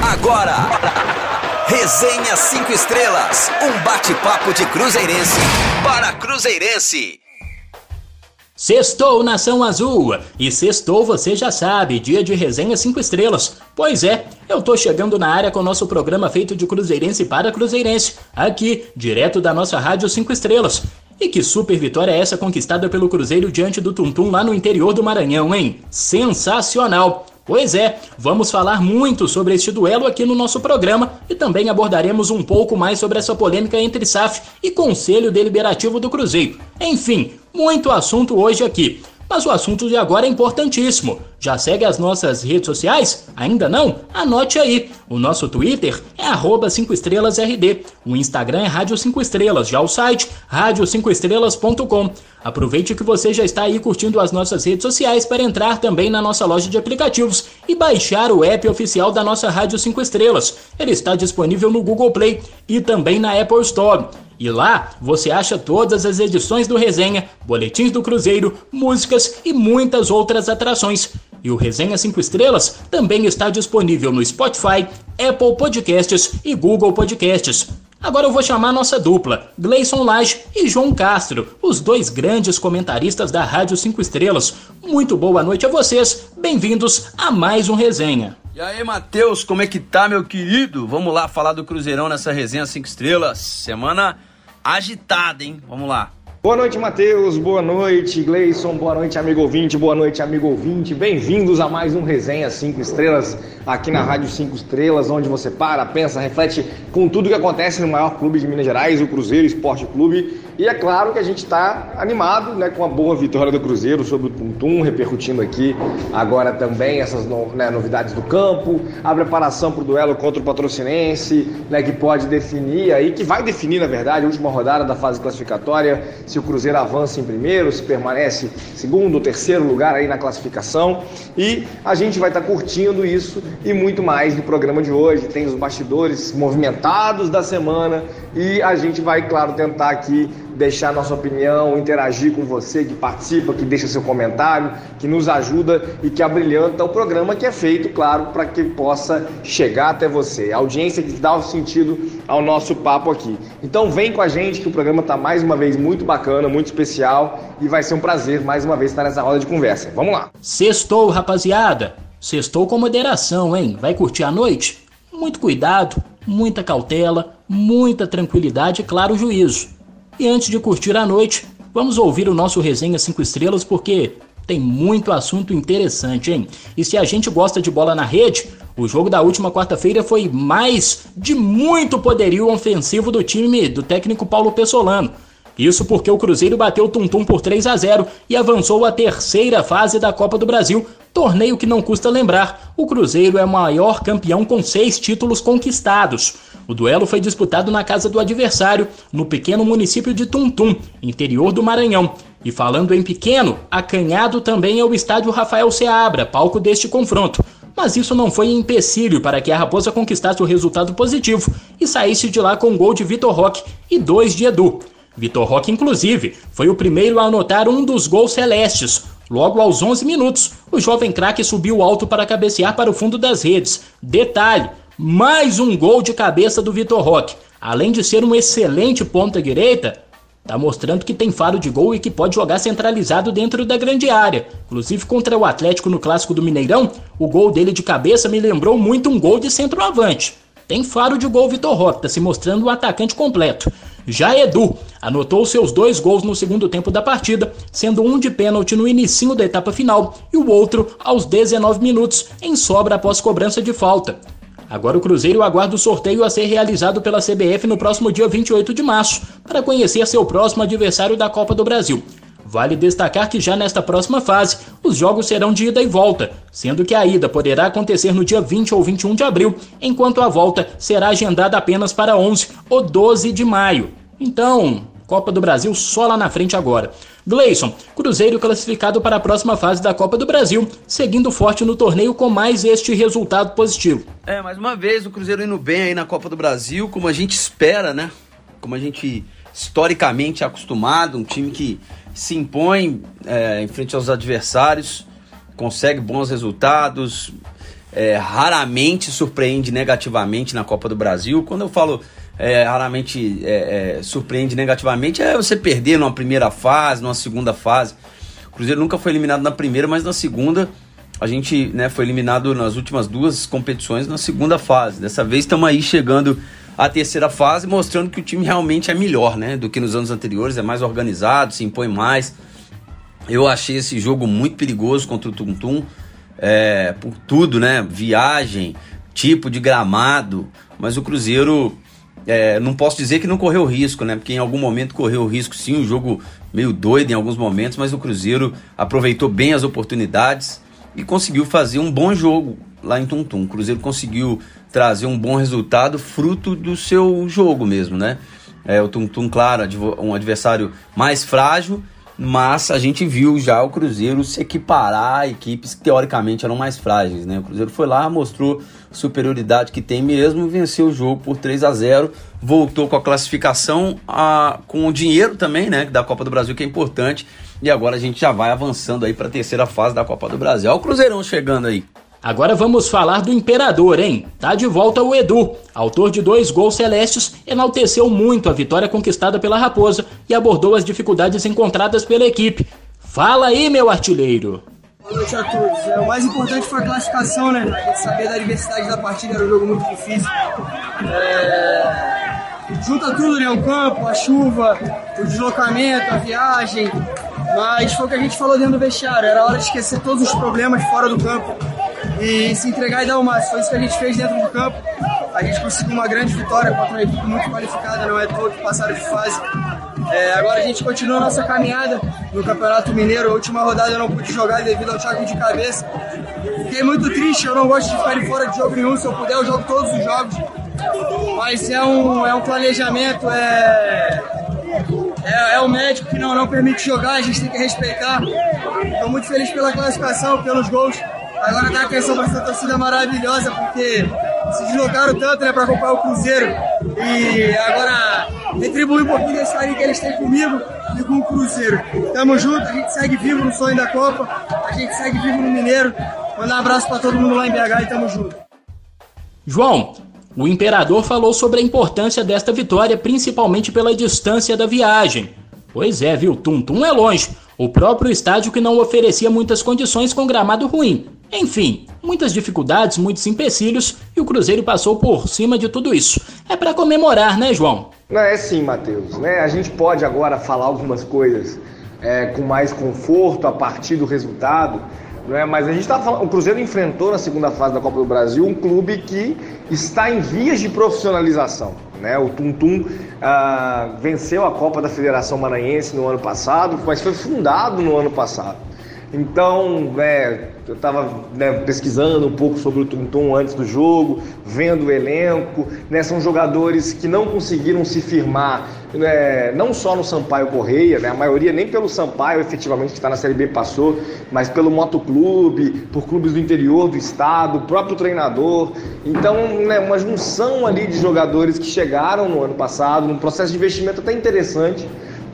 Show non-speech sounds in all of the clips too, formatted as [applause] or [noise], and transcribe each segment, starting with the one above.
Agora, Resenha 5 Estrelas, um bate-papo de Cruzeirense para Cruzeirense. Sextou Nação Azul! E sextou você já sabe, dia de resenha 5 estrelas. Pois é, eu tô chegando na área com o nosso programa feito de Cruzeirense para Cruzeirense, aqui, direto da nossa Rádio 5 Estrelas. E que super vitória é essa conquistada pelo Cruzeiro diante do Tuntum lá no interior do Maranhão, hein? Sensacional! Pois é, vamos falar muito sobre este duelo aqui no nosso programa e também abordaremos um pouco mais sobre essa polêmica entre SAF e Conselho Deliberativo do Cruzeiro. Enfim, muito assunto hoje aqui. Mas o assunto de agora é importantíssimo. Já segue as nossas redes sociais? Ainda não? Anote aí. O nosso Twitter é arroba 5estrelasRD. O Instagram é Rádio 5 Estrelas. Já o site, rádio5estrelas.com. Aproveite que você já está aí curtindo as nossas redes sociais para entrar também na nossa loja de aplicativos e baixar o app oficial da nossa Rádio 5 Estrelas. Ele está disponível no Google Play e também na Apple Store. E lá você acha todas as edições do Resenha, boletins do Cruzeiro, músicas e muitas outras atrações. E o Resenha 5 Estrelas também está disponível no Spotify, Apple Podcasts e Google Podcasts. Agora eu vou chamar nossa dupla, Gleison Lage e João Castro, os dois grandes comentaristas da Rádio 5 Estrelas. Muito boa noite a vocês, bem-vindos a mais um Resenha. E aí, Matheus, como é que tá, meu querido? Vamos lá falar do Cruzeirão nessa resenha 5 estrelas. Semana agitada, hein? Vamos lá. Boa noite, Matheus. Boa noite, Gleison. Boa noite, amigo ouvinte. Boa noite, amigo ouvinte. Bem-vindos a mais um Resenha 5 Estrelas aqui na Rádio 5 Estrelas, onde você para, pensa, reflete com tudo que acontece no maior clube de Minas Gerais, o Cruzeiro Esporte Clube. E é claro que a gente está animado né, com a boa vitória do Cruzeiro sobre o Tuntum, repercutindo aqui agora também essas no, né, novidades do campo, a preparação para o duelo contra o Patrocinense, né, que pode definir aí, que vai definir, na verdade, a última rodada da fase classificatória, se o Cruzeiro avança em primeiro, se permanece segundo ou terceiro lugar aí na classificação. E a gente vai estar tá curtindo isso e muito mais no programa de hoje. Tem os bastidores movimentados da semana e a gente vai, claro, tentar aqui deixar nossa opinião, interagir com você que participa, que deixa seu comentário, que nos ajuda e que abrilhanta o programa que é feito, claro, para que possa chegar até você. A audiência que dá o sentido ao nosso papo aqui. Então vem com a gente que o programa está mais uma vez muito bacana, muito especial e vai ser um prazer mais uma vez estar nessa roda de conversa. Vamos lá. Sextou, rapaziada. Sextou com moderação, hein? Vai curtir a noite? Muito cuidado, muita cautela, muita tranquilidade e claro juízo. E antes de curtir a noite, vamos ouvir o nosso resenha 5 estrelas porque tem muito assunto interessante, hein? E se a gente gosta de bola na rede, o jogo da última quarta-feira foi mais de muito poderio ofensivo do time do técnico Paulo Pessolano. Isso porque o Cruzeiro bateu o Tum por 3 a 0 e avançou à terceira fase da Copa do Brasil, torneio que não custa lembrar. O Cruzeiro é o maior campeão com seis títulos conquistados. O duelo foi disputado na casa do adversário, no pequeno município de Tuntum, interior do Maranhão. E falando em pequeno, acanhado também é o estádio Rafael Seabra, palco deste confronto. Mas isso não foi empecilho para que a Raposa conquistasse o resultado positivo e saísse de lá com um gol de Vitor Roque e dois de Edu. Vitor Roque, inclusive, foi o primeiro a anotar um dos gols celestes. Logo aos 11 minutos, o jovem craque subiu alto para cabecear para o fundo das redes. Detalhe: mais um gol de cabeça do Vitor Roque. Além de ser um excelente ponta-direita, tá mostrando que tem faro de gol e que pode jogar centralizado dentro da grande área. Inclusive contra o Atlético no clássico do Mineirão, o gol dele de cabeça me lembrou muito um gol de centroavante. Tem faro de gol Vitor Roque, tá se mostrando um atacante completo. Já Edu anotou seus dois gols no segundo tempo da partida, sendo um de pênalti no início da etapa final e o outro aos 19 minutos em sobra após cobrança de falta. Agora o Cruzeiro aguarda o sorteio a ser realizado pela CBF no próximo dia 28 de março, para conhecer seu próximo adversário da Copa do Brasil. Vale destacar que já nesta próxima fase, os jogos serão de ida e volta, sendo que a ida poderá acontecer no dia 20 ou 21 de abril, enquanto a volta será agendada apenas para 11 ou 12 de maio. Então, Copa do Brasil só lá na frente agora. Gleison, Cruzeiro classificado para a próxima fase da Copa do Brasil, seguindo forte no torneio com mais este resultado positivo. É, mais uma vez o Cruzeiro indo bem aí na Copa do Brasil, como a gente espera, né? Como a gente historicamente é acostumado, um time que se impõe é, em frente aos adversários, consegue bons resultados, é, raramente surpreende negativamente na Copa do Brasil. Quando eu falo é, raramente é, é, surpreende negativamente, é você perder numa primeira fase, numa segunda fase. O Cruzeiro nunca foi eliminado na primeira, mas na segunda a gente né, foi eliminado nas últimas duas competições na segunda fase. Dessa vez estamos aí chegando à terceira fase, mostrando que o time realmente é melhor né, do que nos anos anteriores, é mais organizado, se impõe mais. Eu achei esse jogo muito perigoso contra o Tum Tum, é, por tudo, né? Viagem, tipo de gramado, mas o Cruzeiro é, não posso dizer que não correu risco, né? Porque em algum momento correu risco sim, um jogo meio doido em alguns momentos, mas o Cruzeiro aproveitou bem as oportunidades e conseguiu fazer um bom jogo lá em Tuntum. O Cruzeiro conseguiu trazer um bom resultado fruto do seu jogo mesmo, né? É, o Tuntum, claro, um adversário mais frágil, mas a gente viu já o Cruzeiro se equiparar a equipes que teoricamente eram mais frágeis, né? O Cruzeiro foi lá, mostrou superioridade que tem mesmo, venceu o jogo por 3 a 0 voltou com a classificação, a, com o dinheiro também, né, da Copa do Brasil, que é importante, e agora a gente já vai avançando aí para a terceira fase da Copa do Brasil. Olha o Cruzeirão chegando aí. Agora vamos falar do Imperador, hein? Tá de volta o Edu, autor de dois gols celestes, enalteceu muito a vitória conquistada pela Raposa e abordou as dificuldades encontradas pela equipe. Fala aí, meu artilheiro! Boa noite a todos. É, o mais importante foi a classificação, né? A gente sabia da diversidade da partida, era um jogo muito difícil. É... Junta tudo, né? O campo, a chuva, o deslocamento, a viagem. Mas foi o que a gente falou dentro do vestiário. Era hora de esquecer todos os problemas fora do campo e se entregar e dar o máximo. Foi isso que a gente fez dentro do campo. A gente conseguiu uma grande vitória contra uma equipe muito qualificada, não é todo que passaram de fase. É, agora a gente continua a nossa caminhada no Campeonato Mineiro. A última rodada eu não pude jogar devido ao choque de cabeça. Fiquei muito triste, eu não gosto de ficar fora de jogo nenhum. Se eu puder, eu jogo todos os jogos. Mas é um, é um planejamento, é, é, é o médico que não, não permite jogar, a gente tem que respeitar. Estou muito feliz pela classificação, pelos gols. Agora dá atenção para essa torcida maravilhosa, porque se deslocaram tanto né, para acompanhar o Cruzeiro. E agora retribuir um pouquinho desse carinho que eles têm comigo e com o Cruzeiro. Tamo junto, a gente segue vivo no sonho da Copa, a gente segue vivo no Mineiro. Mandar um abraço para todo mundo lá em BH e tamo junto. João, o imperador falou sobre a importância desta vitória, principalmente pela distância da viagem. Pois é, viu? Tum Tum é longe. O próprio estádio que não oferecia muitas condições com gramado ruim. Enfim, muitas dificuldades, muitos empecilhos e o Cruzeiro passou por cima de tudo isso. É para comemorar, né, João? Não, é sim, Matheus. Né? A gente pode agora falar algumas coisas é, com mais conforto a partir do resultado, não é? mas a gente está falando. O Cruzeiro enfrentou na segunda fase da Copa do Brasil um clube que está em vias de profissionalização. Né? O Tum Tum ah, venceu a Copa da Federação Maranhense no ano passado, mas foi fundado no ano passado. Então, é, eu estava né, pesquisando um pouco sobre o Tum Tum antes do jogo, vendo o elenco. Né, são jogadores que não conseguiram se firmar, né, não só no Sampaio Correia, né, a maioria nem pelo Sampaio efetivamente que está na Série B passou, mas pelo Motoclube, por clubes do interior do estado, o próprio treinador. Então, né, uma junção ali de jogadores que chegaram no ano passado, num processo de investimento até interessante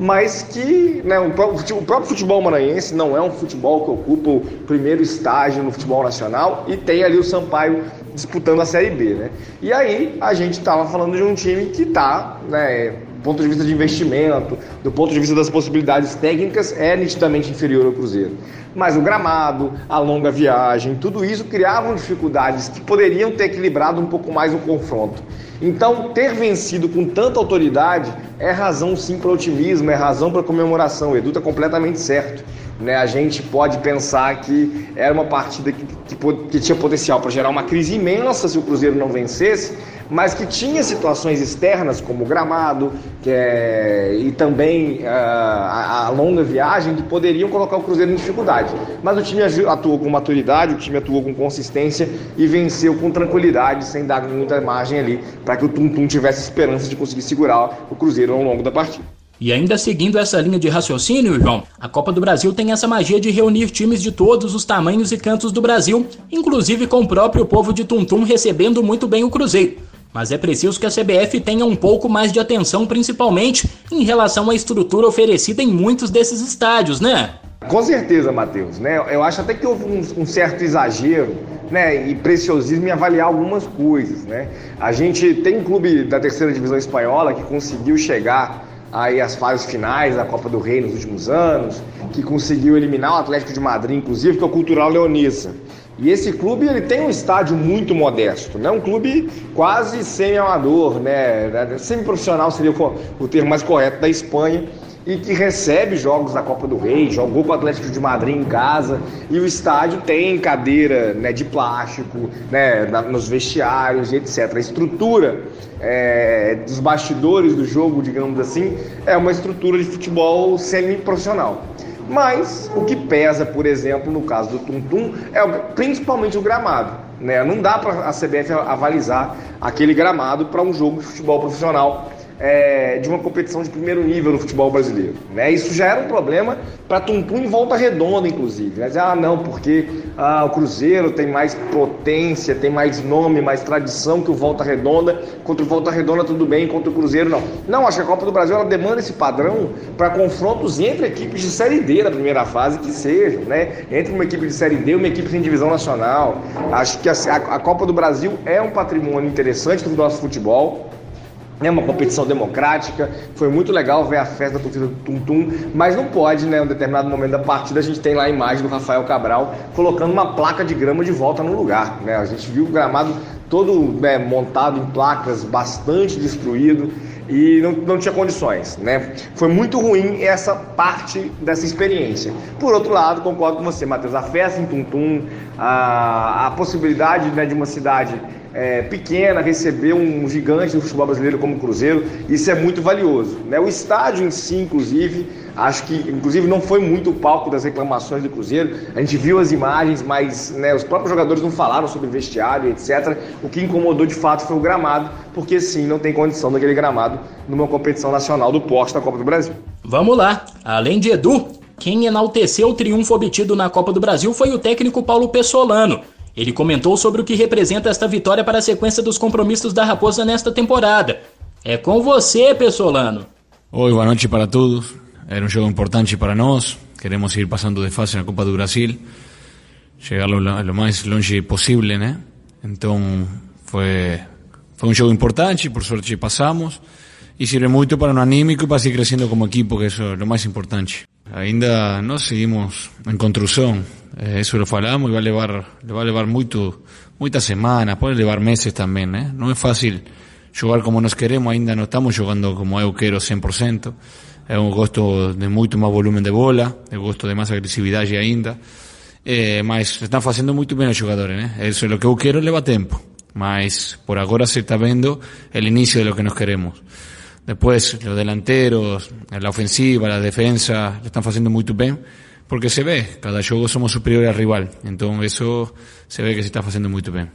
mas que né, o, próprio futebol maranhense não é um futebol que ocupa o primeiro estágio no futebol nacional e tem ali o Sampaio disputando a Série B, né? E aí a gente estava falando de um time que está, né, do ponto de vista de investimento, do ponto de vista das possibilidades técnicas, é nitidamente inferior ao Cruzeiro. Mas o gramado, a longa viagem, tudo isso criavam dificuldades que poderiam ter equilibrado um pouco mais o confronto. Então, ter vencido com tanta autoridade é razão sim para otimismo, é razão para comemoração. O Edu está completamente certo. Né? A gente pode pensar que era uma partida que, que, que tinha potencial para gerar uma crise imensa se o Cruzeiro não vencesse, mas que tinha situações externas, como o gramado é, e também uh, a, a, longa viagem, que poderiam colocar o Cruzeiro em dificuldade. Mas o time atuou com maturidade, o time atuou com consistência e venceu com tranquilidade, sem dar muita margem ali, para que o Tum Tum tivesse esperança de conseguir segurar o Cruzeiro ao longo da partida. E ainda seguindo essa linha de raciocínio, João, a Copa do Brasil tem essa magia de reunir times de todos os tamanhos e cantos do Brasil, inclusive com o próprio povo de Tuntum recebendo muito bem o Cruzeiro. Mas é preciso que a CBF tenha um pouco mais de atenção, principalmente em relação à estrutura oferecida em muitos desses estádios, né? Com certeza, Matheus. Né? Eu acho até que houve um, um, certo exagero né? e preciosismo em avaliar algumas coisas. Né? A gente tem um clube da terceira divisão espanhola que conseguiu chegar aí às fases finais da Copa do Rei nos últimos anos, que conseguiu eliminar o Atlético de Madrid, inclusive, que é o Cultural Leonissa. E esse clube ele tem um estádio muito modesto, né? um clube quase semi-amador, né? semi-profissional seria o termo mais correto da Espanha, e que recebe jogos da Copa do Rei, jogou com o Atlético de Madrid em casa, e o estádio tem cadeira né, de plástico né, na, nos vestiários e etc. A estrutura é, dos bastidores do jogo, digamos assim, é uma estrutura de futebol semi-profissional. Mas o que pesa, por exemplo, no caso do Tum Tum, é principalmente o gramado. Né? Não dá para a CBF avalizar aquele gramado para um jogo de futebol profissional é, de uma competição de primeiro nível no futebol brasileiro. Né? Isso já era um problema para Tuntum em volta redonda, inclusive. Né? Ah, não, porque ah, o Cruzeiro tem mais potência, tem mais nome, mais tradição que o Volta Redonda. Contra o Volta Redonda tudo bem, contra o Cruzeiro não. Não, acho que a Copa do Brasil ela demanda esse padrão para confrontos entre equipes de Série D da primeira fase que sejam, né? Entre uma equipe de Série D e uma equipe em divisão nacional. Acho que a, a Copa do Brasil é um patrimônio interessante do nosso futebol é uma competição democrática, foi muito legal ver a festa da torcida do Tum Tum, mas não pode, né, em um determinado momento da partida, a gente tem lá a imagem do Rafael Cabral colocando uma placa de grama de volta no lugar, né, a gente viu o gramado todo né, montado em placas, bastante destruído e não, não tinha condições, né, foi muito ruim essa parte dessa experiência. Por outro lado, concordo com você, Matheus, a festa em Tum Tum, a, a possibilidade né, de uma cidade é, pequena receber um gigante do futebol brasileiro como o Cruzeiro, isso é muito valioso. Né? O estádio em si, inclusive, acho que inclusive não foi muito o palco das reclamações do Cruzeiro. A gente viu as imagens, mas né, os próprios jogadores não falaram sobre vestiário, etc. O que incomodou de fato foi o gramado, porque sim, não tem condição daquele gramado numa competição nacional do porte da Copa do Brasil. Vamos lá, além de Edu, quem enalteceu o triunfo obtido na Copa do Brasil foi o técnico Paulo Pessolano ele comentou sobre o que representa esta vitória para a sequência dos compromissos da Raposa nesta temporada. É com você, Pessolano. Oi, boa noite para todos. Era um jogo importante para nós. Queremos ir passando de fase na Copa do Brasil, chegar lo, lo mais longe possível, né? Então, foi, foi um jogo importante, por sorte passamos. E sirve muito para o anímico e para seguir crescendo como equipo, que isso é o mais importante. Ainda nós seguimos em construção, Eh, eso lo falamos y va a llevar, le va a llevar mucho, muchas semanas, puede llevar meses también, ¿eh? No es fácil jugar como nos queremos, ainda no estamos jugando como eu quero 100%. É um gosto de muito mais volume de bola, é um gosto de mais agressividade ainda. Eh, mas estão fazendo muito bem os jogadores, né? Isso é o que eu quero, leva tempo. Mas por agora se está vendo o início de lo que nos queremos. Después, los delanteros, la ofensiva, la defensa, lo están haciendo muy bien porque se vê, cada jogo somos superiores ao rival. Então isso se vê que se está fazendo muito bem.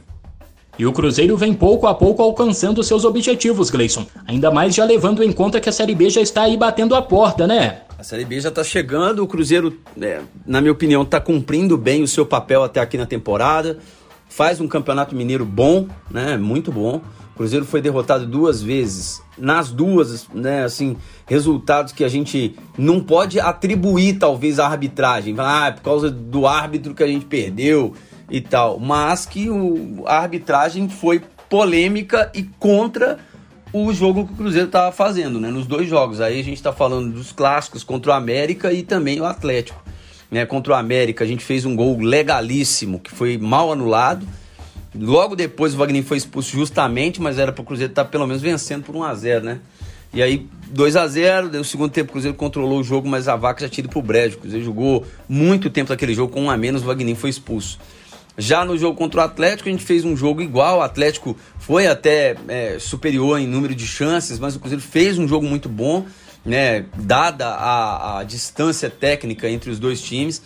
E o Cruzeiro vem pouco a pouco alcançando seus objetivos, Gleison. Ainda mais já levando em conta que a Série B já está aí batendo a porta, né? A Série B já está chegando, o Cruzeiro, é, na minha opinião, está cumprindo bem o seu papel até aqui na temporada. Faz um campeonato mineiro bom, né? Muito bom. Cruzeiro foi derrotado duas vezes. Nas duas, né, assim, resultados que a gente não pode atribuir, talvez, à arbitragem. Ah, é por causa do árbitro que a gente perdeu e tal. Mas que o, a arbitragem foi polêmica e contra o jogo que o Cruzeiro estava fazendo, né? Nos dois jogos. Aí a gente está falando dos clássicos contra o América e também o Atlético. Né? Contra o América, a gente fez um gol legalíssimo, que foi mal anulado Logo depois o Wagner foi expulso justamente, mas era para o Cruzeiro estar tá pelo menos vencendo por 1 a 0 né? E aí 2 a 0 deu o segundo tempo o Cruzeiro controlou o jogo, mas a vaca já tinha ido pro brejo. O Cruzeiro jogou muito tempo naquele jogo com um a menos, o Wagner foi expulso. Já no jogo contra o Atlético, a gente fez um jogo igual. O Atlético foi até é, superior em número de chances, mas o Cruzeiro fez um jogo muito bom, né? Dada a, a distância técnica entre os dois times.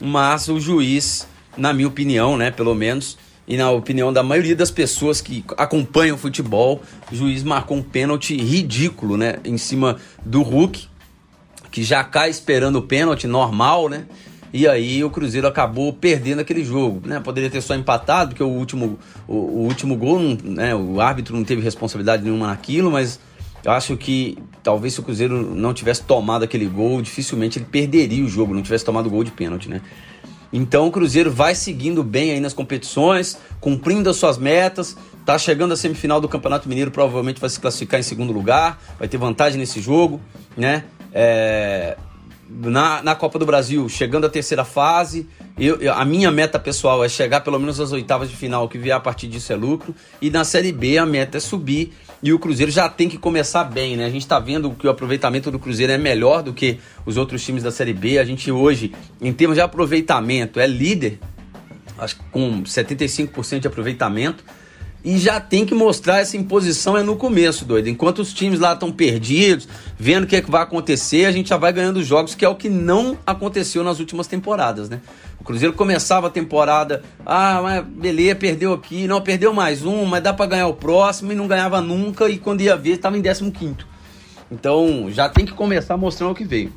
Mas o juiz, na minha opinião, né, pelo menos, e na opinião da maioria das pessoas que acompanham o futebol, o juiz marcou um pênalti ridículo, né, em cima do Hulk, que já cai esperando o pênalti normal, né? E aí o Cruzeiro acabou perdendo aquele jogo, né? Poderia ter só empatado, porque o último, o, o último gol, né, o árbitro não teve responsabilidade nenhuma naquilo, mas Eu acho que talvez se o Cruzeiro não tivesse tomado aquele gol, dificilmente ele perderia o jogo, não tivesse tomado o gol de pênalti, né? Então o Cruzeiro vai seguindo bem aí nas competições, cumprindo as suas metas, tá chegando à semifinal do Campeonato Mineiro, provavelmente vai se classificar em segundo lugar, vai ter vantagem nesse jogo, né? É, na, na Copa do Brasil, chegando à terceira fase, eu, eu, a minha meta pessoal é chegar pelo menos às oitavas de final, o que vier a partir disso é lucro. E na Série B a meta é subir. E o Cruzeiro já tem que começar bem, né? A gente está vendo que o aproveitamento do Cruzeiro é melhor do que os outros times da Série B. A gente hoje, em termos de aproveitamento, é líder, acho que com 75% de aproveitamento e já tem que mostrar essa imposição é no começo, doido. Enquanto os times lá estão perdidos, vendo o que, é que vai acontecer, a gente já vai ganhando jogos, que é o que não aconteceu nas últimas temporadas, né? O Cruzeiro começava a temporada, ah, mas beleza, perdeu aqui, não, perdeu mais um, mas dá para ganhar o próximo e não ganhava nunca, e quando ia ver, estava em 15. Então já tem que começar mostrando o que veio.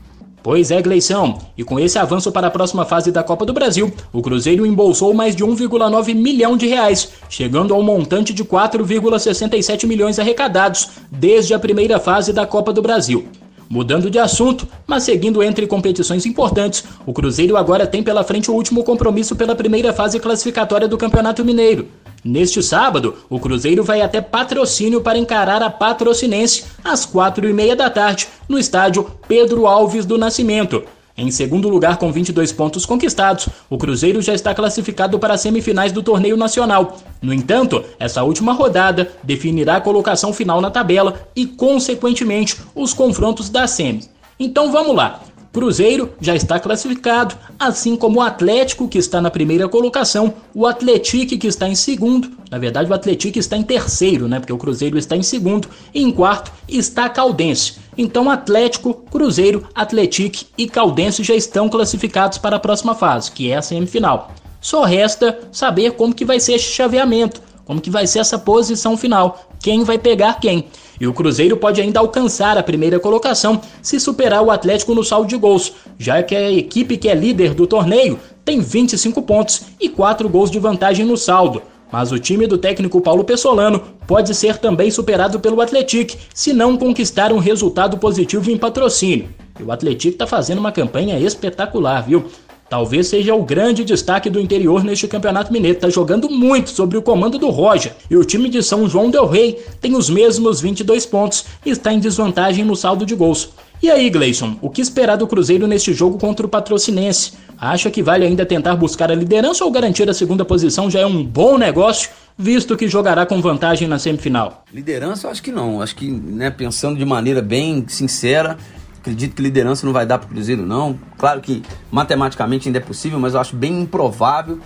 Pois é, Gleição. E com esse avanço para a próxima fase da Copa do Brasil, o Cruzeiro embolsou mais de 1,9 milhão de reais, chegando ao montante de 4,67 milhões arrecadados desde a primeira fase da Copa do Brasil. Mudando de assunto, mas seguindo entre competições importantes, o Cruzeiro agora tem pela frente o último compromisso pela primeira fase classificatória do Campeonato Mineiro. Neste sábado, o Cruzeiro vai até patrocínio para encarar a Patrocinense às quatro e meia da tarde, no estádio Pedro Alves do Nascimento. Em segundo lugar, com 22 pontos conquistados, o Cruzeiro já está classificado para as semifinais do torneio nacional. No entanto, essa última rodada definirá a colocação final na tabela e, consequentemente, os confrontos da semis. Então vamos lá. Cruzeiro já está classificado, assim como o Atlético, que está na primeira colocação, o Atlético, que está em segundo, na verdade o Atlético está em terceiro, né? Porque o Cruzeiro está em segundo, e em quarto está Caldense. Então Atlético, Cruzeiro, Atlético e Caldense já estão classificados para a próxima fase, que é a semifinal. Só resta saber como que vai ser esse chaveamento, como que vai ser essa posição final, quem vai pegar quem. E o Cruzeiro pode ainda alcançar a primeira colocação se superar o Atlético no saldo de gols, já que a equipe que é líder do torneio tem 25 pontos e 4 gols de vantagem no saldo. Mas o time do técnico Paulo Pessolano pode ser também superado pelo Atlético se não conquistar um resultado positivo em patrocínio. E o Atlético está fazendo uma campanha espetacular, viu? Talvez seja o grande destaque do interior neste Campeonato Mineiro. Está jogando muito sobre o comando do Roger. E o time de São João Del Rey tem os mesmos 22 pontos e está em desvantagem no saldo de gols. E aí, Gleison, o que esperar do Cruzeiro neste jogo contra o Patrocinense? Acha que vale ainda tentar buscar a liderança ou garantir a segunda posição já é um bom negócio, visto que jogará com vantagem na semifinal? Liderança, eu acho que não. Acho que, né, pensando de maneira bem sincera, Acredito que liderança não vai dar para o Cruzeiro, não. Claro que matematicamente ainda é possível, mas eu acho bem improvável.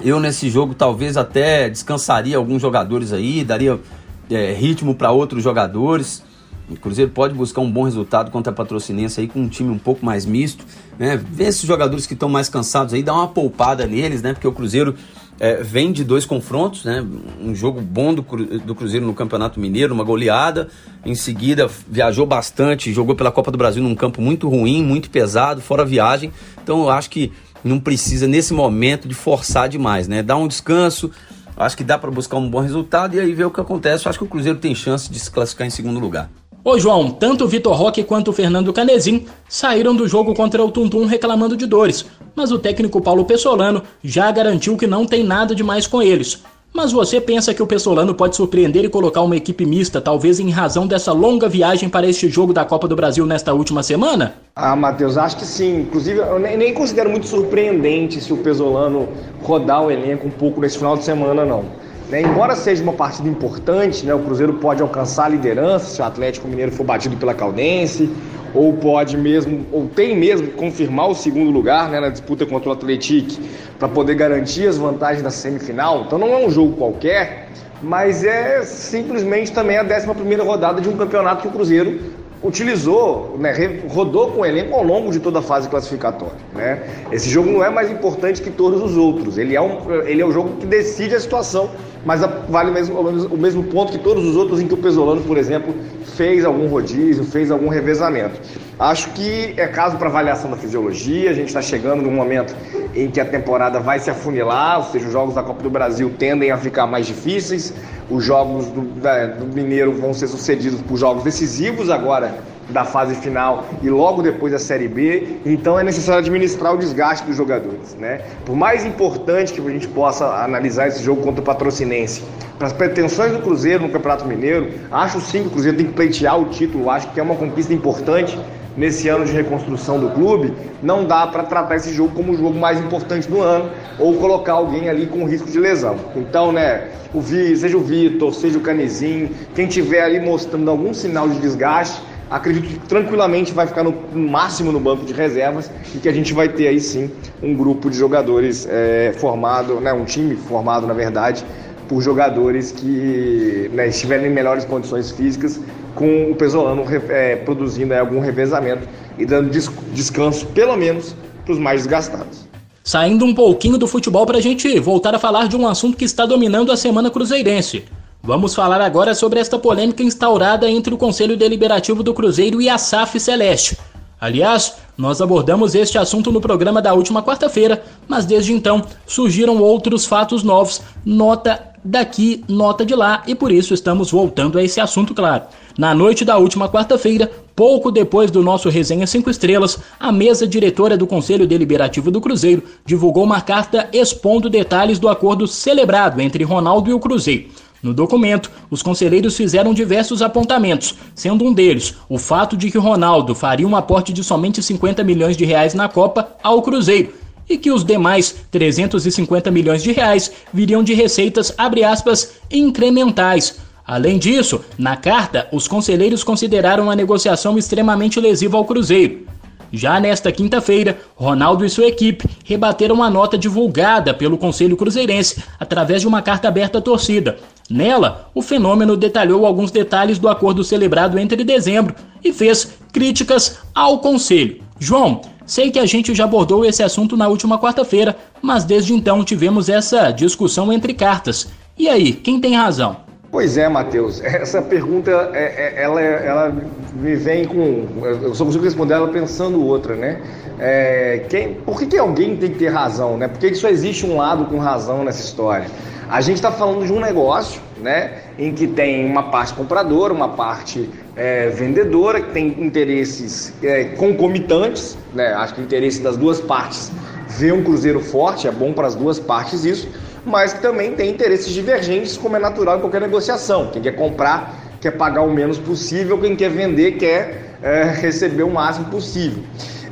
Eu nesse jogo talvez até descansaria alguns jogadores aí, daria é, ritmo para outros jogadores. O Cruzeiro pode buscar um bom resultado contra a Patrocinense aí com um time um pouco mais misto, né? Ver esses jogadores que estão mais cansados aí, dar uma poupada neles, né? Porque o Cruzeiro é, vem de dois confrontos, né? Um jogo bom do, do Cruzeiro no Campeonato Mineiro, uma goleada. Em seguida, viajou bastante, jogou pela Copa do Brasil num campo muito ruim, muito pesado, fora viagem. Então eu acho que não precisa nesse momento de forçar demais, né? Dar um descanso. Acho que dá para buscar um bom resultado e aí ver o que acontece. Eu acho que o Cruzeiro tem chance de se classificar em segundo lugar. Ô João, tanto o Vitor Roque quanto o Fernando Canezin saíram do jogo contra o Tuntum reclamando de dores, mas o técnico Paulo Pessolano já garantiu que não tem nada de mais com eles. Mas você pensa que o Pessolano pode surpreender e colocar uma equipe mista, talvez em razão dessa longa viagem para este jogo da Copa do Brasil nesta última semana? Ah, Matheus, acho que sim. Inclusive, eu nem considero muito surpreendente se o Pesolano rodar o elenco um pouco nesse final de semana, não. Né? Embora seja uma partida importante, né? o Cruzeiro pode alcançar a liderança se o Atlético Mineiro for batido pela Caldense, ou pode mesmo, ou tem mesmo confirmar o segundo lugar né, na disputa contra o Atlético para poder garantir as vantagens da semifinal. Então não é um jogo qualquer, mas é simplesmente também a 11 primeira rodada de um campeonato que o Cruzeiro utilizou, né, rodou com o elenco ao longo de toda a fase classificatória. Né? Esse jogo não é mais importante que todos os outros. Ele é, um, ele é o jogo que decide a situação, mas vale o mesmo, o mesmo ponto que todos os outros em que o Pesolano, por exemplo, fez algum rodízio, fez algum revezamento. Acho que é caso para avaliação da fisiologia. A gente está chegando num momento em que a temporada vai se afunilar, ou seja, os jogos da Copa do Brasil tendem a ficar mais difíceis. os jogos do, da, do Mineiro vão ser sucedidos por jogos decisivos agora da fase final e logo depois da Série B, então é necessário administrar o desgaste dos jogadores, né? Por mais importante que a gente possa analisar esse jogo contra o Patrocinense, para as pretensões do Cruzeiro no Campeonato Mineiro, acho sim que o Cruzeiro tem que pleitear o título, acho que é uma conquista importante nesse ano de reconstrução do clube, não dá para tratar esse jogo como o jogo mais importante do ano ou colocar alguém ali com risco de lesão. Então, né, o Vi, seja o Vitor, seja o Canezinho, quem tiver ali mostrando algum sinal de desgaste, acredito que tranquilamente vai ficar no, máximo no banco de reservas e que a gente vai ter aí sim um grupo de jogadores é, formado, né, um time formado na verdade por jogadores que né, estiverem em melhores condições físicas, com o Pesolano é, produzindo algum revezamento e dando descanso, pelo menos, para os mais desgastados. Saindo um pouquinho do futebol para a gente voltar a falar de um assunto que está dominando a semana cruzeirense. Vamos falar agora sobre esta polêmica instaurada entre o Conselho Deliberativo do Cruzeiro e a SAF Celeste. Aliás, nós abordamos este assunto no programa da última quarta-feira, mas desde então surgiram outros fatos novos, nota daqui, nota de lá, e por isso estamos voltando a esse assunto, claro. Na noite da última quarta-feira, pouco depois do nosso Resenha 5 Estrelas, a mesa diretora do Conselho Deliberativo do Cruzeiro divulgou uma carta expondo detalhes do acordo celebrado entre Ronaldo e o Cruzeiro. No documento, os conselheiros fizeram diversos apontamentos, sendo um deles o fato de que Ronaldo faria um aporte de somente 50 milhões de reais na Copa ao Cruzeiro e que os demais 350 milhões de reais viriam de receitas aspas, incrementais. Além disso, na carta, os conselheiros consideraram a negociação extremamente lesiva ao Cruzeiro. Já nesta quinta-feira, Ronaldo e sua equipe rebateram a nota divulgada pelo Conselho Cruzeirense através de uma carta aberta à torcida. Nela, o fenômeno detalhou alguns detalhes do acordo celebrado entre dezembro e fez críticas ao Conselho. João, sei que a gente já abordou esse assunto na última quarta-feira, mas desde então tivemos essa discussão entre cartas. E aí, quem tem razão? Pois é, Matheus. [laughs] Essa pergunta, é, é, ela, ela me vem com. Eu só consigo responder ela pensando outra, né? É, quem, por que, que alguém tem que ter razão, né? Por que, que só existe um lado com razão nessa história? A gente está falando de um negócio, né? Em que tem uma parte compradora, uma parte é, vendedora, que tem interesses é, concomitantes, né? Acho que o interesse das duas partes ver um cruzeiro forte é bom para as duas partes isso mas que também tem interesses divergentes, como é natural em qualquer negociação. Quem quer comprar quer pagar o menos possível, quem quer vender quer é, receber o máximo possível.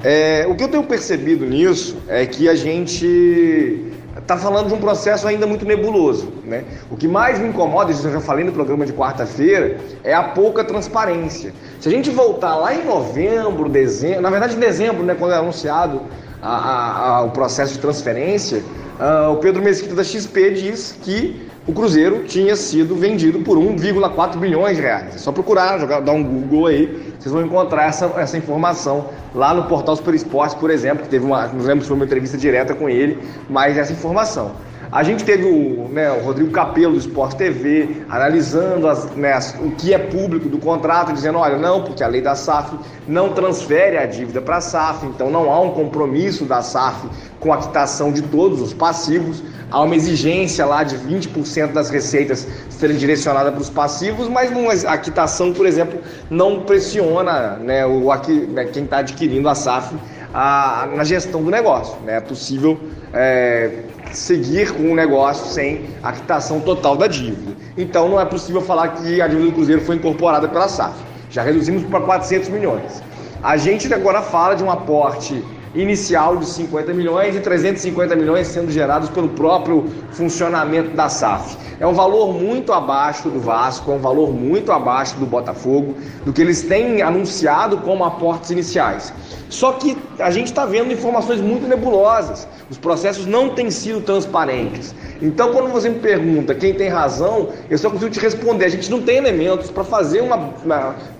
É, o que eu tenho percebido nisso é que a gente está falando de um processo ainda muito nebuloso. Né? O que mais me incomoda, isso eu já falei no programa de quarta-feira, é a pouca transparência. Se a gente voltar lá em novembro, dezembro, na verdade em dezembro, né, quando é anunciado a, a, a, o processo de transferência, Uh, o Pedro Mesquita da XP diz que o Cruzeiro tinha sido vendido por 1,4 bilhões de reais. É só procurar, jogar, dar um Google aí, vocês vão encontrar essa, essa informação lá no portal Super Esportes, por exemplo, que teve uma, não lembro se foi uma entrevista direta com ele, mas essa informação. A gente teve o, né, o Rodrigo Capelo do Esporte TV analisando as, né, o que é público do contrato, dizendo: olha, não, porque a lei da SAF não transfere a dívida para a SAF, então não há um compromisso da SAF com a quitação de todos os passivos. Há uma exigência lá de 20% das receitas serem direcionadas para os passivos, mas a quitação, por exemplo, não pressiona né, o, né, quem está adquirindo a SAF a, na gestão do negócio. Né? É possível é, seguir com o negócio sem a quitação total da dívida. Então não é possível falar que a dívida do Cruzeiro foi incorporada pela SAF. Já reduzimos para 400 milhões. A gente agora fala de um aporte inicial de 50 milhões e 350 milhões sendo gerados pelo próprio funcionamento da SAF. É um valor muito abaixo do Vasco, é um valor muito abaixo do Botafogo, do que eles têm anunciado como aportes iniciais. Só que a gente está vendo informações muito nebulosas. Os processos não têm sido transparentes. Então, quando você me pergunta quem tem razão, eu só consigo te responder. A gente não tem elementos para fazer uma,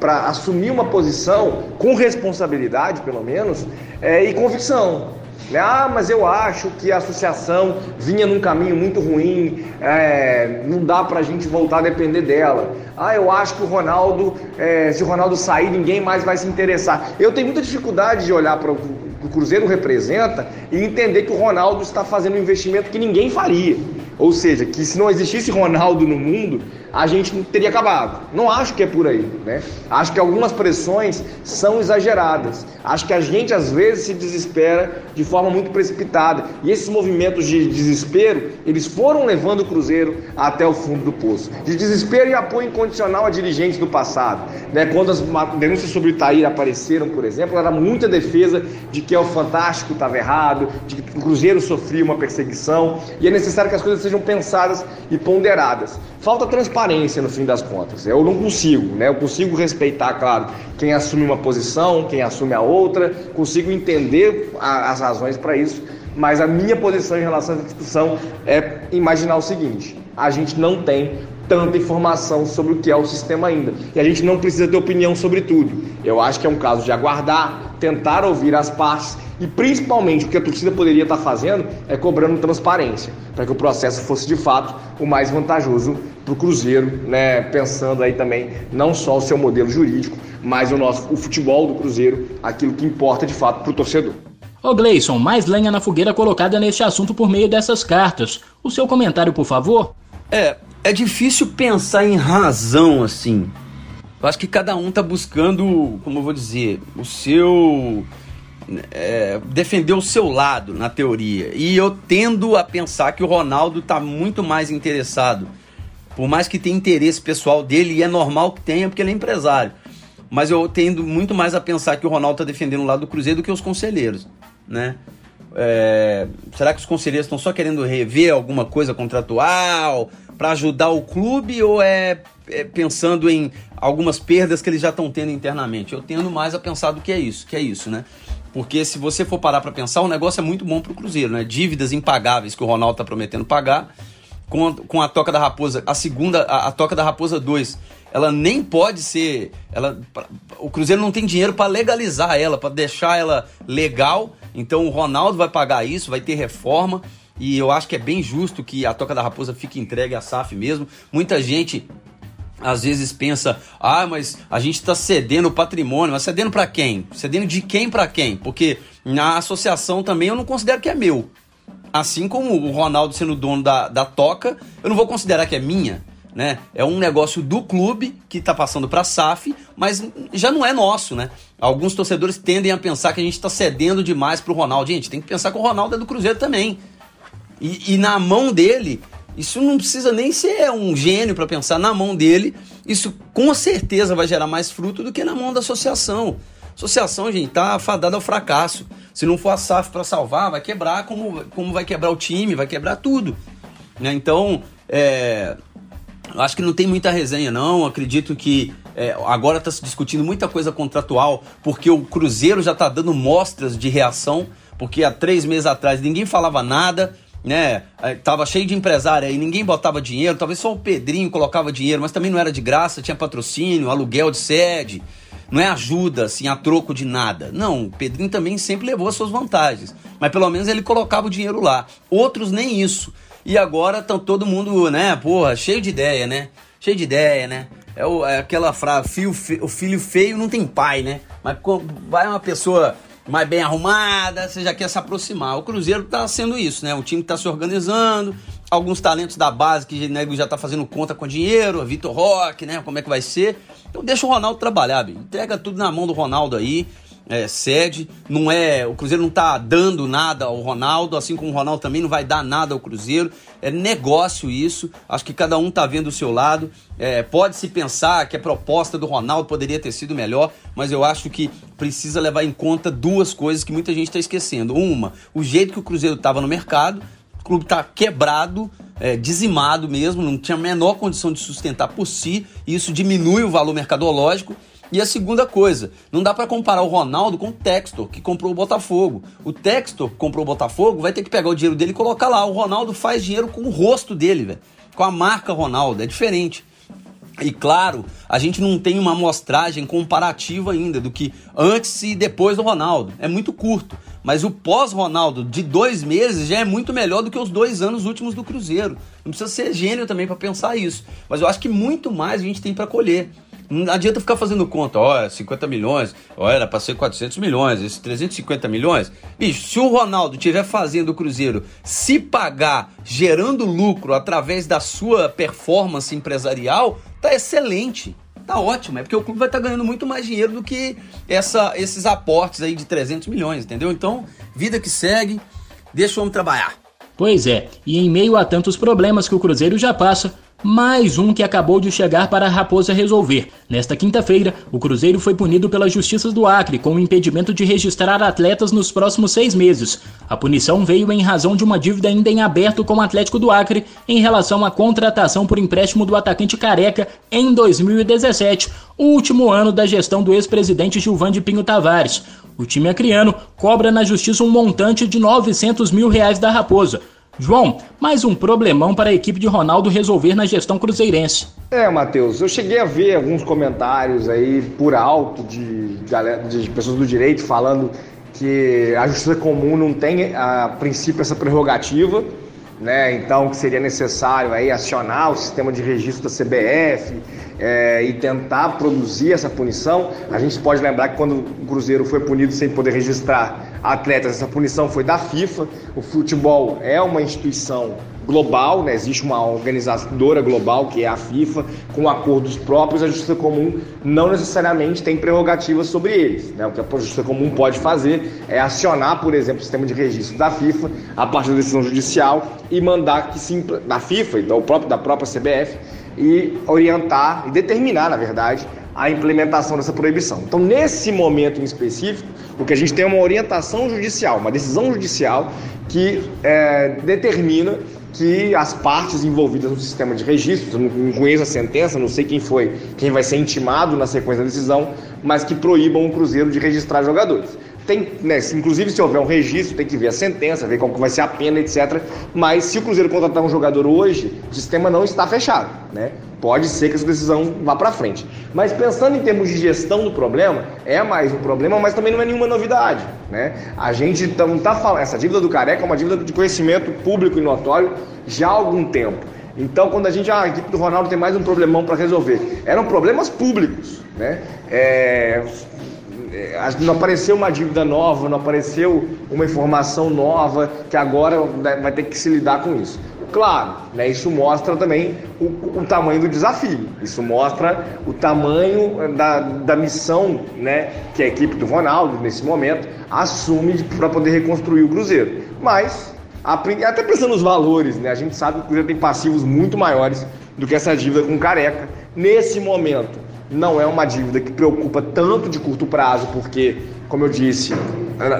para assumir uma posição com responsabilidade, pelo menos, é, e convicção. Né? Ah, mas eu acho que a associação vinha num caminho muito ruim, é, não dá para a gente voltar a depender dela. Ah, eu acho que o Ronaldo, é, se o Ronaldo sair, ninguém mais vai se interessar. Eu tenho muita dificuldade de olhar para o que o Cruzeiro representa e entender que o Ronaldo está fazendo um investimento que ninguém faria. Ou seja, que se não existisse Ronaldo no mundo, a gente teria acabado. Não acho que é por aí, né? Acho que algumas pressões são exageradas. Acho que a gente às vezes se desespera de forma muito precipitada. E esses movimentos de desespero, eles foram levando o Cruzeiro até o fundo do poço. De desespero e apoio incondicional a dirigentes do passado. Né? Quando as denúncias sobre o Itaí apareceram, por exemplo, era muita defesa de que é o Fantástico estava errado, de que o Cruzeiro sofria uma perseguição. E é necessário que as coisas sejam pensadas e ponderadas. Falta transparência no fim das contas. Eu não consigo, né? Eu consigo respeitar, claro, quem assume uma posição, quem assume a outra, consigo entender a, as razões para isso, mas a minha posição em relação a essa discussão é imaginar o seguinte: a gente não tem tanta informação sobre o que é o sistema ainda. E a gente não precisa ter opinião sobre tudo. Eu acho que é um caso de aguardar, tentar ouvir as partes e principalmente o que a torcida poderia estar fazendo é cobrando transparência, para que o processo fosse de fato o mais vantajoso para o Cruzeiro, né? pensando aí também não só o seu modelo jurídico, mas o nosso o futebol do Cruzeiro, aquilo que importa de fato para o torcedor. Ô Gleison, mais lenha na fogueira colocada neste assunto por meio dessas cartas. O seu comentário, por favor? É, é difícil pensar em razão assim. Eu acho que cada um tá buscando, como eu vou dizer, o seu. É, defender o seu lado na teoria. E eu tendo a pensar que o Ronaldo tá muito mais interessado. Por mais que tenha interesse pessoal dele, e é normal que tenha, porque ele é empresário. Mas eu tendo muito mais a pensar que o Ronaldo tá defendendo o lado do Cruzeiro do que os conselheiros, né? É, será que os conselheiros estão só querendo rever alguma coisa contratual para ajudar o clube ou é, é, pensando em algumas perdas que eles já estão tendo internamente? Eu tendo mais a pensar do que é isso, que é isso, né? Porque se você for parar para pensar, o negócio é muito bom para o Cruzeiro, né? Dívidas impagáveis que o Ronaldo está prometendo pagar. Com a, com a Toca da Raposa, a segunda, a, a Toca da Raposa 2, ela nem pode ser. Ela, o Cruzeiro não tem dinheiro para legalizar ela, para deixar ela legal. Então o Ronaldo vai pagar isso, vai ter reforma. E eu acho que é bem justo que a Toca da Raposa fique entregue à SAF mesmo. Muita gente às vezes pensa, ah, mas a gente está cedendo o patrimônio, mas cedendo para quem? Cedendo de quem para quem? Porque na associação também eu não considero que é meu. Assim como o Ronaldo sendo dono da, da toca, eu não vou considerar que é minha. Né? É um negócio do clube que está passando para a SAF, mas já não é nosso, né? Alguns torcedores tendem a pensar que a gente está cedendo demais para o Ronaldo. Gente, tem que pensar que o Ronaldo é do Cruzeiro também. E, e na mão dele, isso não precisa nem ser um gênio para pensar. Na mão dele, isso com certeza vai gerar mais fruto do que na mão da associação. Associação, gente, tá fadada ao fracasso. Se não for a SAF para salvar, vai quebrar como, como vai quebrar o time, vai quebrar tudo. Né? Então, é, acho que não tem muita resenha, não. Acredito que é, agora está se discutindo muita coisa contratual, porque o Cruzeiro já está dando mostras de reação, porque há três meses atrás ninguém falava nada né? Tava cheio de empresário aí, ninguém botava dinheiro, talvez só o Pedrinho colocava dinheiro, mas também não era de graça, tinha patrocínio, aluguel de sede, não é ajuda, assim, a troco de nada. Não, o Pedrinho também sempre levou as suas vantagens, mas pelo menos ele colocava o dinheiro lá. Outros nem isso. E agora estão todo mundo, né, porra, cheio de ideia, né? Cheio de ideia, né? É, o, é aquela frase, filho, o filho feio não tem pai, né? Mas vai uma pessoa mais bem arrumada, você já quer se aproximar. O Cruzeiro está sendo isso, né? O time está se organizando, alguns talentos da base que né, já está fazendo conta com dinheiro, Vitor Roque, né? Como é que vai ser? Então deixa o Ronaldo trabalhar, bicho. entrega tudo na mão do Ronaldo aí é, cede, não é, o Cruzeiro não está dando nada ao Ronaldo, assim como o Ronaldo também não vai dar nada ao Cruzeiro. É negócio isso. Acho que cada um está vendo o seu lado. É, pode se pensar que a proposta do Ronaldo poderia ter sido melhor, mas eu acho que precisa levar em conta duas coisas que muita gente está esquecendo. Uma, o jeito que o Cruzeiro estava no mercado. O clube está quebrado, é, dizimado mesmo, não tinha a menor condição de sustentar por si, e isso diminui o valor mercadológico. E a segunda coisa, não dá para comparar o Ronaldo com o Textor, que comprou o Botafogo. O Textor, que comprou o Botafogo, vai ter que pegar o dinheiro dele e colocar lá. O Ronaldo faz dinheiro com o rosto dele, velho. Com a marca Ronaldo, é diferente. E claro, a gente não tem uma amostragem comparativa ainda do que antes e depois do Ronaldo. É muito curto. Mas o pós-Ronaldo de dois meses já é muito melhor do que os dois anos últimos do Cruzeiro. Não precisa ser gênio também para pensar isso. Mas eu acho que muito mais a gente tem para colher. Não adianta ficar fazendo conta, ó, 50 milhões, ó, era para ser 400 milhões, esses 350 milhões. Bicho, se o Ronaldo estiver fazendo o Cruzeiro se pagar, gerando lucro através da sua performance empresarial, tá excelente. Tá ótimo, é porque o clube vai estar tá ganhando muito mais dinheiro do que essa, esses aportes aí de 300 milhões, entendeu? Então, vida que segue, deixa o homem trabalhar. Pois é, e em meio a tantos problemas que o Cruzeiro já passa, mais um que acabou de chegar para a Raposa resolver. Nesta quinta-feira, o Cruzeiro foi punido pela Justiça do Acre com o impedimento de registrar atletas nos próximos seis meses. A punição veio em razão de uma dívida ainda em aberto com o Atlético do Acre em relação à contratação por empréstimo do atacante Careca em 2017, o último ano da gestão do ex-presidente Gilvan de Pinho Tavares. O time acriano cobra na justiça um montante de 900 mil reais da Raposa. João, mais um problemão para a equipe de Ronaldo resolver na gestão cruzeirense. É, Matheus, eu cheguei a ver alguns comentários aí por alto de, de pessoas do direito falando que a justiça comum não tem a princípio essa prerrogativa, né? Então que seria necessário aí acionar o sistema de registro da CBF é, e tentar produzir essa punição. A gente pode lembrar que quando o Cruzeiro foi punido sem poder registrar atletas, essa punição foi da FIFA. O futebol é uma instituição global, né? existe uma organizadora global que é a FIFA, com acordos próprios, a Justiça Comum não necessariamente tem prerrogativas sobre eles. Né? O que a Justiça Comum pode fazer é acionar, por exemplo, o sistema de registro da FIFA a partir da decisão judicial e mandar que sim, da FIFA, então próprio, da própria CBF, e orientar e determinar, na verdade, a implementação dessa proibição. Então, nesse momento em específico, o que a gente tem é uma orientação judicial, uma decisão judicial que é, determina que as partes envolvidas no sistema de registro, não conheço a sentença, não sei quem foi, quem vai ser intimado na sequência da decisão, mas que proíbam o Cruzeiro de registrar jogadores. Tem, né, inclusive, se houver um registro, tem que ver a sentença, ver que vai ser a pena, etc. Mas se o Cruzeiro contratar um jogador hoje, o sistema não está fechado. Né? Pode ser que essa decisão vá para frente. Mas pensando em termos de gestão do problema, é mais um problema, mas também não é nenhuma novidade. Né? A gente não está falando. Essa dívida do Careca é uma dívida de conhecimento público e notório já há algum tempo. Então, quando a gente, ah, a equipe do Ronaldo tem mais um problemão para resolver, eram problemas públicos, né? É, não apareceu uma dívida nova, não apareceu uma informação nova que agora vai ter que se lidar com isso. Claro, né, isso mostra também o, o, tamanho do desafio, isso mostra o tamanho da, da missão né, que a equipe do Ronaldo, nesse momento, assume para poder reconstruir o Cruzeiro. Mas, até pensando nos valores, né, a gente sabe que o Cruzeiro tem passivos muito maiores do que essa dívida com Careca. Nesse momento, não é uma dívida que preocupa tanto de curto prazo, porque, como eu disse,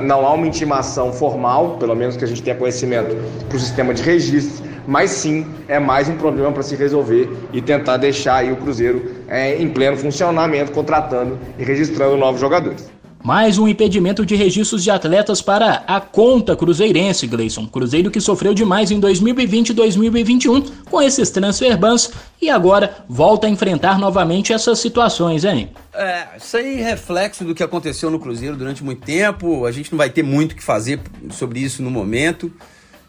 não há uma intimação formal, pelo menos que a gente tenha conhecimento, para o sistema de registro, mas sim é mais um problema para se resolver e tentar deixar aí o Cruzeiro é, em pleno funcionamento, contratando e registrando novos jogadores. Mais um impedimento de registros de atletas para a conta cruzeirense, Gleison. Cruzeiro que sofreu demais em 2020 e 2021 com esses transfer bans e agora volta a enfrentar novamente essas situações, hein? É, isso aí é reflexo do que aconteceu no Cruzeiro durante muito tempo. A gente não vai ter muito o que fazer sobre isso no momento.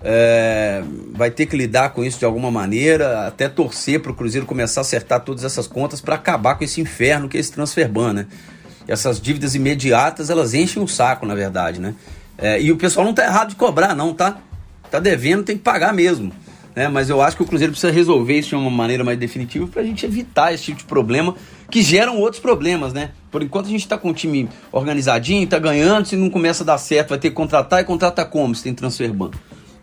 É, vai ter que lidar com isso de alguma maneira, até torcer para o Cruzeiro começar a acertar todas essas contas para acabar com esse inferno que é esse transfer ban, né? Essas dívidas imediatas, elas enchem o saco, na verdade, né? É, e o pessoal não tá errado de cobrar, não, tá? Tá devendo, tem que pagar mesmo. Né? Mas eu acho que o Cruzeiro precisa resolver isso de uma maneira mais definitiva para a gente evitar esse tipo de problema que geram outros problemas, né? Por enquanto a gente está com um time organizadinho, está ganhando, se não começa a dar certo, vai ter que contratar e contratar como se tem transfer ban.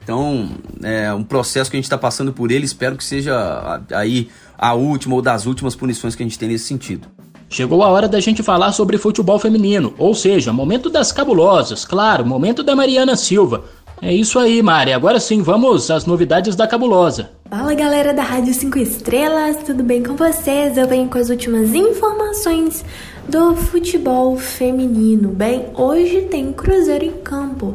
Então, é um processo que a gente está passando por ele, espero que seja aí a última ou das últimas punições que a gente tem nesse sentido. Chegou a hora da gente falar sobre futebol feminino, ou seja, momento das cabulosas, claro, momento da Mariana Silva. É isso aí, Mari. Agora sim, vamos às novidades da cabulosa. Fala galera da Rádio 5 Estrelas, tudo bem com vocês? Eu venho com as últimas informações do futebol feminino. Bem, hoje tem Cruzeiro em campo.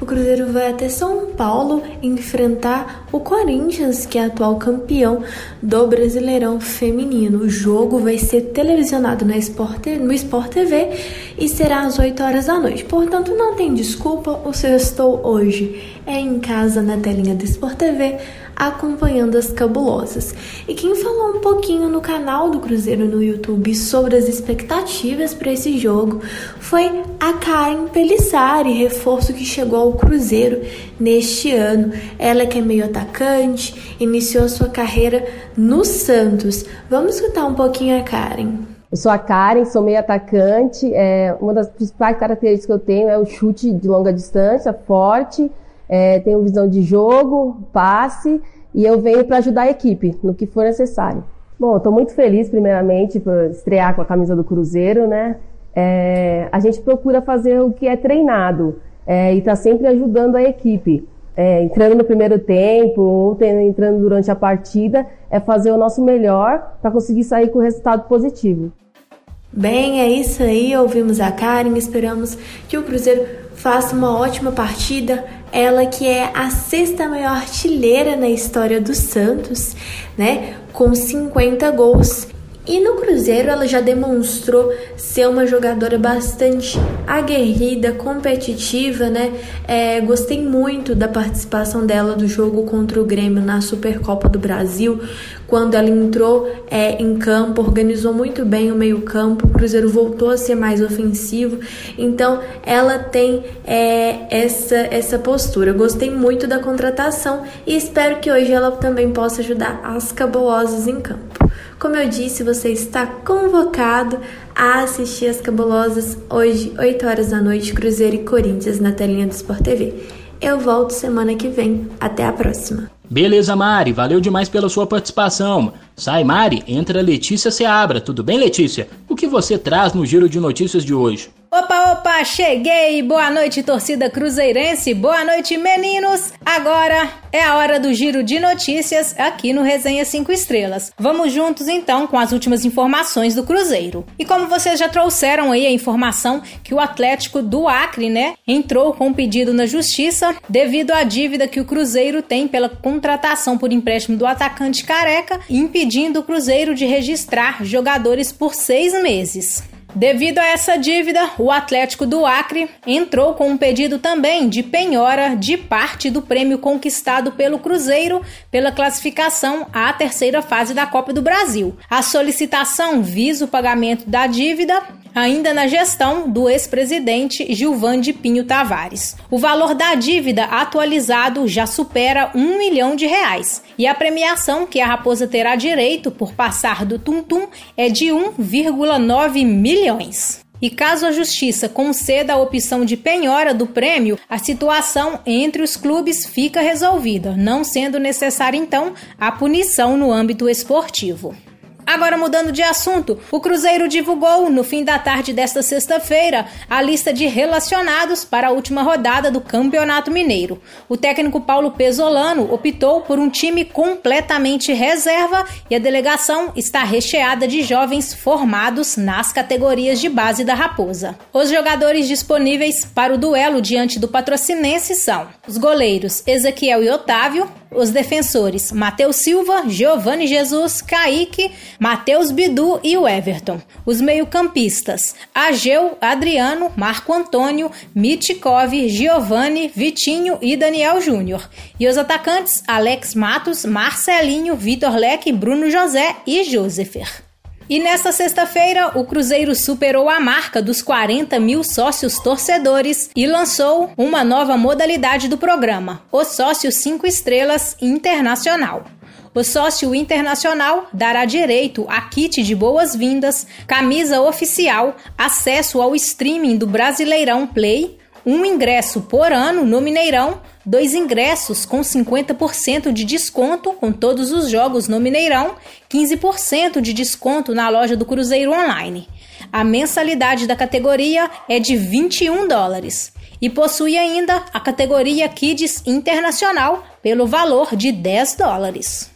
O Cruzeiro vai até São Paulo enfrentar o Corinthians, que é atual campeão do Brasileirão Feminino. O jogo vai ser televisionado na Sport, no Sport TV e será às 8 horas da noite. Portanto, não tem desculpa, o seu estou hoje é em casa na telinha do Sport TV acompanhando as cabulosas. E quem falou um pouquinho no canal do Cruzeiro no YouTube sobre as expectativas para esse jogo foi a Karen Pelissari, reforço que chegou ao Cruzeiro neste ano. Ela que é meio atacante, iniciou sua carreira no Santos. Vamos escutar um pouquinho a Karen. Eu sou a Karen, sou meio atacante. É, uma das principais características que eu tenho é o chute de longa distância, forte. É, tenho visão de jogo, passe e eu venho para ajudar a equipe no que for necessário. Bom, estou muito feliz, primeiramente, por estrear com a camisa do Cruzeiro, né? É, a gente procura fazer o que é treinado é, e está sempre ajudando a equipe. É, entrando no primeiro tempo ou entrando durante a partida, é fazer o nosso melhor para conseguir sair com resultado positivo. Bem, é isso aí. Ouvimos a Karen. Esperamos que o Cruzeiro faça uma ótima partida. Ela que é a sexta maior artilheira na história do Santos, né? Com 50 gols. E no Cruzeiro ela já demonstrou ser uma jogadora bastante aguerrida, competitiva, né? É, gostei muito da participação dela do jogo contra o Grêmio na Supercopa do Brasil, quando ela entrou é, em campo, organizou muito bem o meio-campo, o Cruzeiro voltou a ser mais ofensivo, então ela tem é, essa, essa postura. Gostei muito da contratação e espero que hoje ela também possa ajudar as cabulosas em campo. Como eu disse, você está convocado a assistir as cabulosas hoje, 8 horas da noite, Cruzeiro e Corinthians na telinha do Sport TV. Eu volto semana que vem. Até a próxima. Beleza, Mari, valeu demais pela sua participação. Sai, Mari, entra Letícia Seabra. Tudo bem, Letícia? O que você traz no giro de notícias de hoje? Opa, opa, cheguei! Boa noite, torcida cruzeirense! Boa noite, meninos! Agora é a hora do giro de notícias aqui no Resenha 5 Estrelas. Vamos juntos então com as últimas informações do Cruzeiro. E como vocês já trouxeram aí a informação que o Atlético do Acre, né, entrou com um pedido na justiça devido à dívida que o Cruzeiro tem pela contratação por empréstimo do atacante Careca, impedindo o Cruzeiro de registrar jogadores por seis meses. Devido a essa dívida, o Atlético do Acre entrou com um pedido também de penhora de parte do prêmio conquistado pelo Cruzeiro pela classificação à terceira fase da Copa do Brasil. A solicitação visa o pagamento da dívida ainda na gestão do ex-presidente Gilvan de Pinho Tavares. O valor da dívida atualizado já supera um milhão de reais e a premiação que a Raposa terá direito por passar do Tum-Tum é de 1,9 milhões. E caso a justiça conceda a opção de penhora do prêmio, a situação entre os clubes fica resolvida, não sendo necessária então a punição no âmbito esportivo. Agora mudando de assunto, o Cruzeiro divulgou no fim da tarde desta sexta-feira a lista de relacionados para a última rodada do Campeonato Mineiro. O técnico Paulo Pesolano optou por um time completamente reserva e a delegação está recheada de jovens formados nas categorias de base da Raposa. Os jogadores disponíveis para o duelo diante do Patrocinense são os goleiros Ezequiel e Otávio, os defensores Matheus Silva, Giovanni Jesus, Kaique, Matheus Bidu e o Everton. Os meio-campistas Ageu, Adriano, Marco Antônio, Mitkov, Giovanni, Vitinho e Daniel Júnior. E os atacantes Alex Matos, Marcelinho, Vitor Leque, Bruno José e Josefer. E nesta sexta-feira, o Cruzeiro superou a marca dos 40 mil sócios torcedores e lançou uma nova modalidade do programa, o Sócio 5 Estrelas Internacional. O sócio internacional dará direito a kit de boas-vindas, camisa oficial, acesso ao streaming do Brasileirão Play, um ingresso por ano no Mineirão, dois ingressos com 50% de desconto com todos os jogos no Mineirão, 15% de desconto na loja do Cruzeiro Online. A mensalidade da categoria é de 21 dólares e possui ainda a categoria Kids Internacional pelo valor de 10 dólares.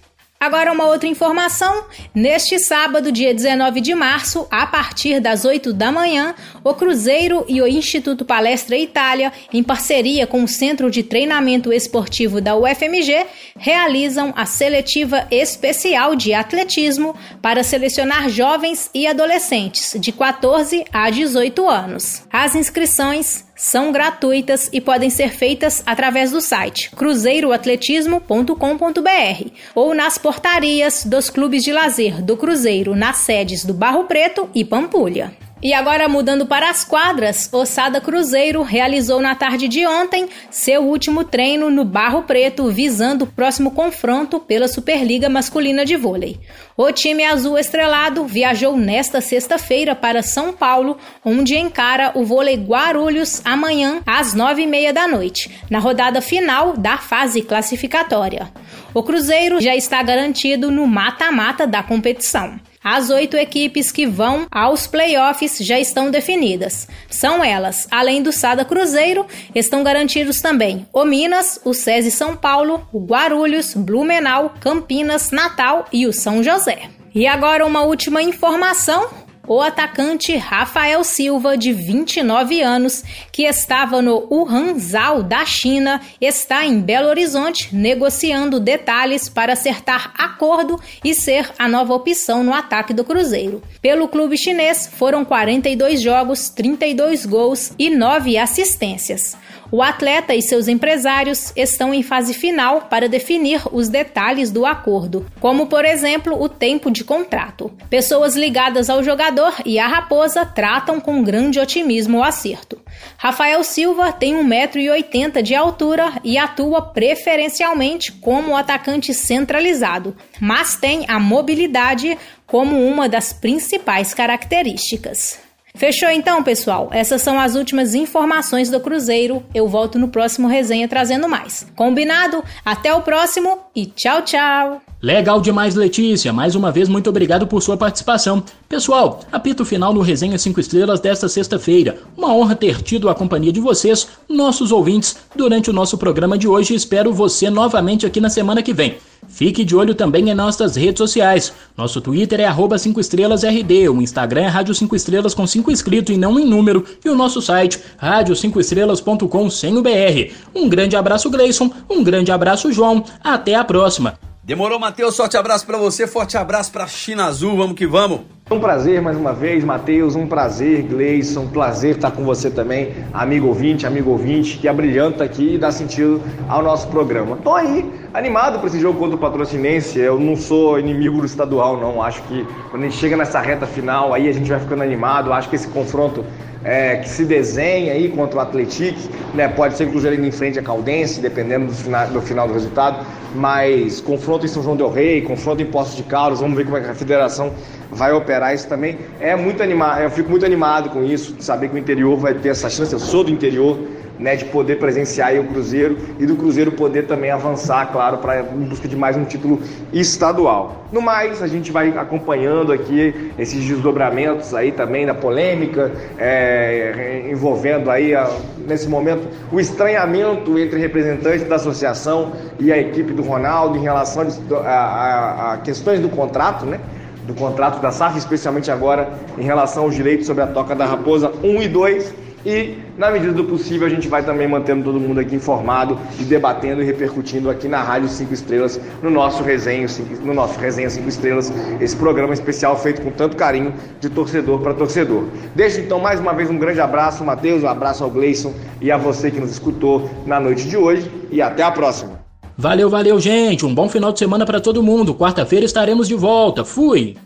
Agora, uma outra informação: neste sábado, dia 19 de março, a partir das 8 da manhã, o Cruzeiro e o Instituto Palestra Itália, em parceria com o Centro de Treinamento Esportivo da UFMG, realizam a seletiva especial de atletismo para selecionar jovens e adolescentes de 14 a 18 anos. As inscrições são gratuitas e podem ser feitas através do site cruzeiroatletismo.com.br ou nas portarias dos clubes de lazer do Cruzeiro nas sedes do Barro Preto e Pampulha. E agora, mudando para as quadras, Ossada Cruzeiro realizou na tarde de ontem seu último treino no Barro Preto, visando o próximo confronto pela Superliga Masculina de Vôlei. O time azul estrelado viajou nesta sexta-feira para São Paulo, onde encara o vôlei Guarulhos amanhã às nove e meia da noite, na rodada final da fase classificatória. O Cruzeiro já está garantido no mata-mata da competição. As oito equipes que vão aos playoffs já estão definidas. São elas, além do Sada Cruzeiro, estão garantidos também o Minas, o SESI São Paulo, o Guarulhos, Blumenau, Campinas, Natal e o São José. E agora uma última informação o atacante Rafael Silva, de 29 anos, que estava no Wuhanzhou da China, está em Belo Horizonte negociando detalhes para acertar acordo e ser a nova opção no ataque do Cruzeiro. Pelo clube chinês, foram 42 jogos, 32 gols e 9 assistências. O atleta e seus empresários estão em fase final para definir os detalhes do acordo, como por exemplo o tempo de contrato. Pessoas ligadas ao jogador e à raposa tratam com grande otimismo o acerto. Rafael Silva tem 1,80m de altura e atua preferencialmente como atacante centralizado, mas tem a mobilidade como uma das principais características. Fechou então, pessoal? Essas são as últimas informações do Cruzeiro. Eu volto no próximo resenha trazendo mais. Combinado? Até o próximo e tchau, tchau! Legal demais, Letícia. Mais uma vez, muito obrigado por sua participação. Pessoal, apito final no Resenha 5 Estrelas desta sexta-feira. Uma honra ter tido a companhia de vocês, nossos ouvintes, durante o nosso programa de hoje. Espero você novamente aqui na semana que vem. Fique de olho também em nossas redes sociais. Nosso Twitter é arroba 5 estrelasRD, o Instagram é Rádio 5 Estrelas com 5 inscrito e não em número, e o nosso site, rádio5estrelas.com sem o BR. Um grande abraço, Gleison, um grande abraço, João. Até a próxima. Demorou, Matheus. Forte abraço para você, forte abraço para China Azul. Vamos que vamos. Um prazer mais uma vez, Matheus. Um prazer, Gleison. Um prazer estar com você também, amigo ouvinte, amigo ouvinte, que abrilhanta aqui e dá sentido ao nosso programa. Tô aí, animado para esse jogo contra o Patrocinense. Eu não sou inimigo do estadual, não. Acho que quando a gente chega nessa reta final, aí a gente vai ficando animado. Acho que esse confronto é, que se desenha aí contra o Atlético, né? Pode ser que o Cruzeiro indo em frente a Caldense, dependendo do final, do final do resultado, mas confronto em São João del Rei, confronto em Poços de Caldas, vamos ver como é que a federação vai operar isso também. É muito animado, eu fico muito animado com isso, de saber que o interior vai ter essa chance, eu sou do interior, né, de poder presenciar o Cruzeiro e do Cruzeiro poder também avançar, claro, para em busca de mais um título estadual. No mais, a gente vai acompanhando aqui esses desdobramentos aí também da polêmica, é, envolvendo aí, a, nesse momento, o estranhamento entre representantes da associação e a equipe do Ronaldo em relação a, a, a questões do contrato, né? Do contrato da SAF, especialmente agora em relação aos direitos sobre a toca da Raposa 1 e 2 e, na medida do possível, a gente vai também mantendo todo mundo aqui informado e debatendo e repercutindo aqui na Rádio 5 Estrelas, no nosso Resenha, no nosso Resenha 5 Estrelas, esse programa especial feito com tanto carinho de torcedor para torcedor. Deixo então mais uma vez um grande abraço, Matheus, um abraço ao Gleison e a você que nos escutou na noite de hoje e até a próxima. Valeu, valeu, gente. Um bom final de semana para todo mundo. Quarta-feira estaremos de volta. Fui.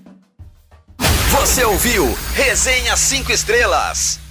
Você ouviu Resenha 5 Estrelas.